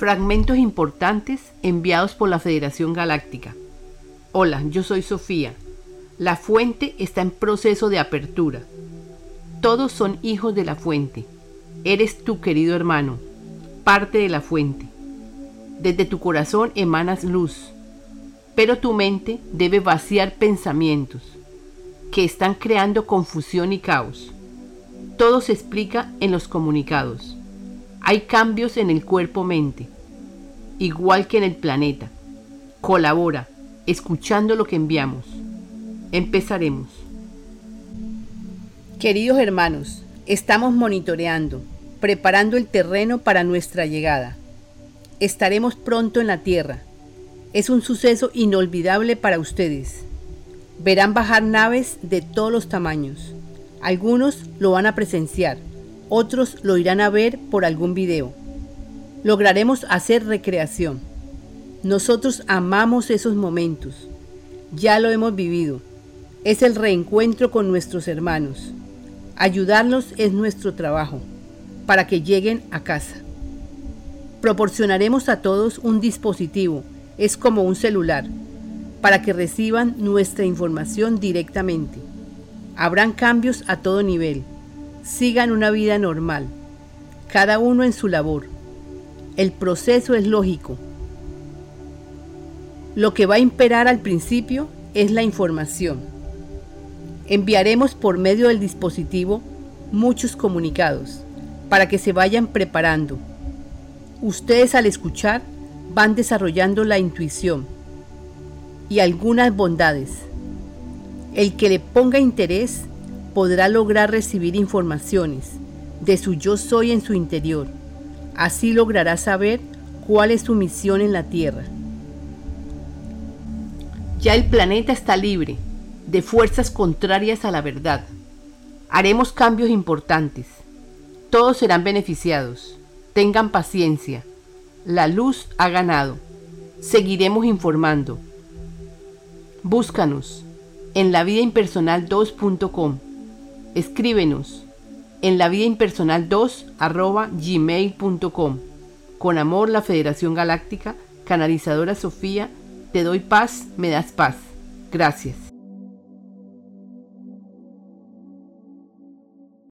Fragmentos importantes enviados por la Federación Galáctica. Hola, yo soy Sofía. La fuente está en proceso de apertura. Todos son hijos de la fuente. Eres tu querido hermano, parte de la fuente. Desde tu corazón emanas luz, pero tu mente debe vaciar pensamientos que están creando confusión y caos. Todo se explica en los comunicados. Hay cambios en el cuerpo-mente, igual que en el planeta. Colabora, escuchando lo que enviamos. Empezaremos. Queridos hermanos, estamos monitoreando, preparando el terreno para nuestra llegada. Estaremos pronto en la Tierra. Es un suceso inolvidable para ustedes. Verán bajar naves de todos los tamaños. Algunos lo van a presenciar, otros lo irán a ver por algún video. Lograremos hacer recreación. Nosotros amamos esos momentos. Ya lo hemos vivido. Es el reencuentro con nuestros hermanos. Ayudarlos es nuestro trabajo, para que lleguen a casa. Proporcionaremos a todos un dispositivo, es como un celular, para que reciban nuestra información directamente. Habrán cambios a todo nivel. Sigan una vida normal, cada uno en su labor. El proceso es lógico. Lo que va a imperar al principio es la información. Enviaremos por medio del dispositivo muchos comunicados para que se vayan preparando. Ustedes al escuchar van desarrollando la intuición y algunas bondades. El que le ponga interés podrá lograr recibir informaciones de su yo soy en su interior. Así logrará saber cuál es su misión en la Tierra. Ya el planeta está libre de fuerzas contrarias a la verdad. Haremos cambios importantes. Todos serán beneficiados. Tengan paciencia. La luz ha ganado. Seguiremos informando. Búscanos en la vida impersonal 2.com. Escríbenos en la vida impersonal 2 gmail.com. Con amor, la Federación Galáctica, canalizadora Sofía, te doy paz, me das paz. Gracias.